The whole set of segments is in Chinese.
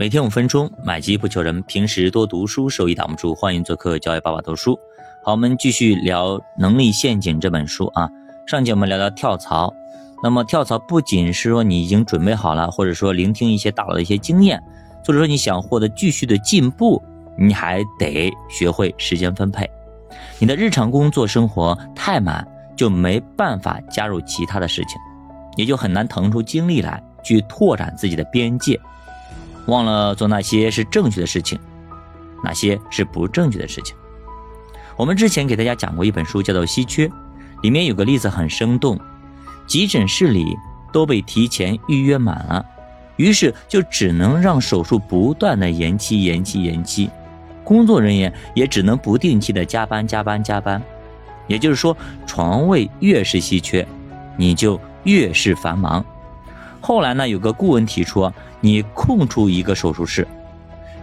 每天五分钟，买机不求人。平时多读书，收益挡不住。欢迎做客教育爸爸读书。好，我们继续聊《能力陷阱》这本书啊。上节我们聊聊跳槽，那么跳槽不仅是说你已经准备好了，或者说聆听一些大佬的一些经验，或者说你想获得继续的进步，你还得学会时间分配。你的日常工作生活太满，就没办法加入其他的事情，也就很难腾出精力来去拓展自己的边界。忘了做那些是正确的事情，哪些是不正确的事情。我们之前给大家讲过一本书，叫做《稀缺》，里面有个例子很生动：急诊室里都被提前预约满了，于是就只能让手术不断的延期、延期、延期，工作人员也只能不定期的加班、加班、加班。也就是说，床位越是稀缺，你就越是繁忙。后来呢，有个顾问提出，你空出一个手术室，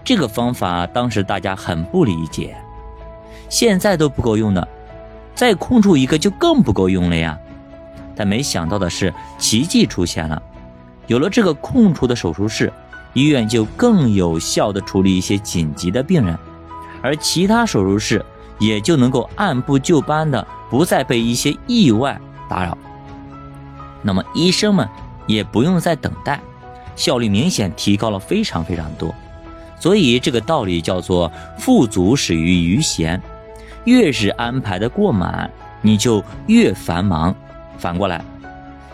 这个方法当时大家很不理解，现在都不够用的，再空出一个就更不够用了呀。但没想到的是，奇迹出现了，有了这个空出的手术室，医院就更有效的处理一些紧急的病人，而其他手术室也就能够按部就班的，不再被一些意外打扰。那么医生们。也不用再等待，效率明显提高了非常非常多。所以这个道理叫做“富足始于余闲”，越是安排的过满，你就越繁忙。反过来，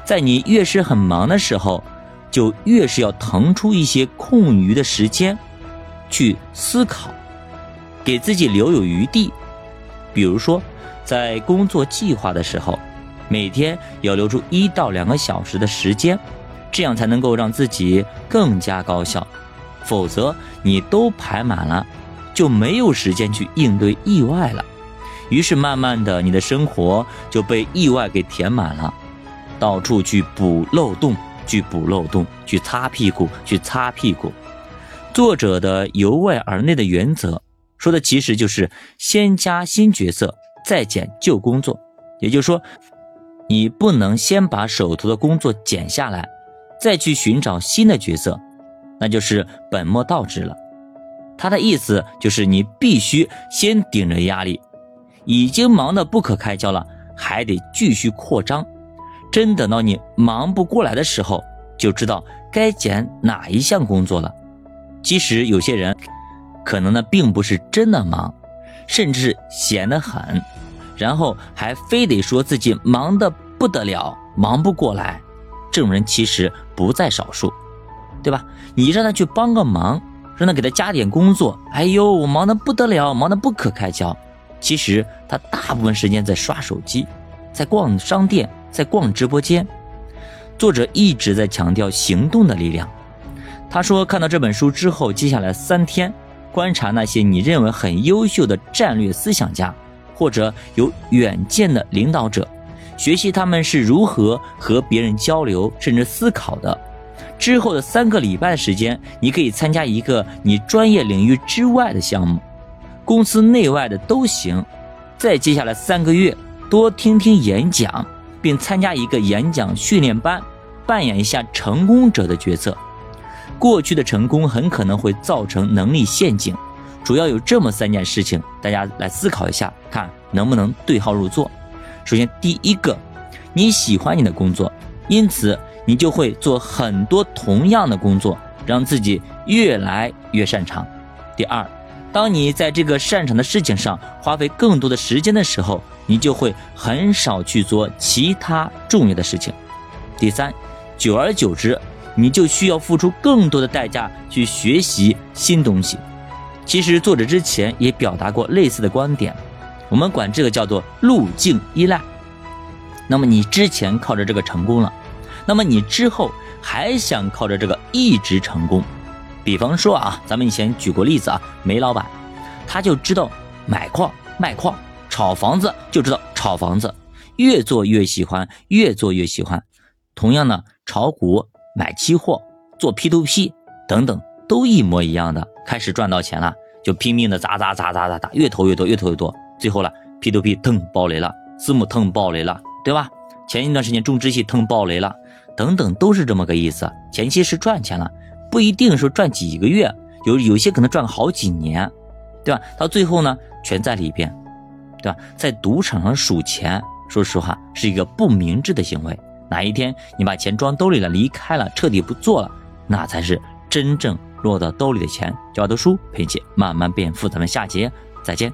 在你越是很忙的时候，就越是要腾出一些空余的时间去思考，给自己留有余地。比如说，在工作计划的时候。每天要留出一到两个小时的时间，这样才能够让自己更加高效。否则，你都排满了，就没有时间去应对意外了。于是，慢慢的，你的生活就被意外给填满了，到处去补漏洞，去补漏洞，去擦屁股，去擦屁股。作者的由外而内的原则，说的其实就是先加新角色，再减旧工作。也就是说。你不能先把手头的工作减下来，再去寻找新的角色，那就是本末倒置了。他的意思就是你必须先顶着压力，已经忙得不可开交了，还得继续扩张。真等到你忙不过来的时候，就知道该减哪一项工作了。其实有些人可能呢并不是真的忙，甚至闲得很。然后还非得说自己忙得不得了，忙不过来，这种人其实不在少数，对吧？你让他去帮个忙，让他给他加点工作，哎呦，我忙得不得了，忙得不可开交。其实他大部分时间在刷手机，在逛商店，在逛直播间。作者一直在强调行动的力量。他说，看到这本书之后，接下来三天观察那些你认为很优秀的战略思想家。或者有远见的领导者，学习他们是如何和别人交流，甚至思考的。之后的三个礼拜的时间，你可以参加一个你专业领域之外的项目，公司内外的都行。再接下来三个月，多听听演讲，并参加一个演讲训练班，扮演一下成功者的角色。过去的成功很可能会造成能力陷阱。主要有这么三件事情，大家来思考一下，看能不能对号入座。首先，第一个，你喜欢你的工作，因此你就会做很多同样的工作，让自己越来越擅长。第二，当你在这个擅长的事情上花费更多的时间的时候，你就会很少去做其他重要的事情。第三，久而久之，你就需要付出更多的代价去学习新东西。其实作者之前也表达过类似的观点，我们管这个叫做路径依赖。那么你之前靠着这个成功了，那么你之后还想靠着这个一直成功？比方说啊，咱们以前举过例子啊，煤老板，他就知道买矿卖矿，炒房子就知道炒房子，越做越喜欢，越做越喜欢。同样呢，炒股、买期货、做 P to P 等等，都一模一样的。开始赚到钱了，就拼命的砸砸砸砸砸砸，越投越多，越投越多，最后了，P to P 腾爆雷了，私募腾爆雷了，对吧？前一段时间中植系腾爆雷了，等等，都是这么个意思。前期是赚钱了，不一定说赚几个月，有有些可能赚了好几年，对吧？到最后呢，全在里边，对吧？在赌场上数钱，说实话是一个不明智的行为。哪一天你把钱装兜里了，离开了，彻底不做了，那才是真正落到兜里的钱。教我读书陪姐慢慢变富，咱们下节再见。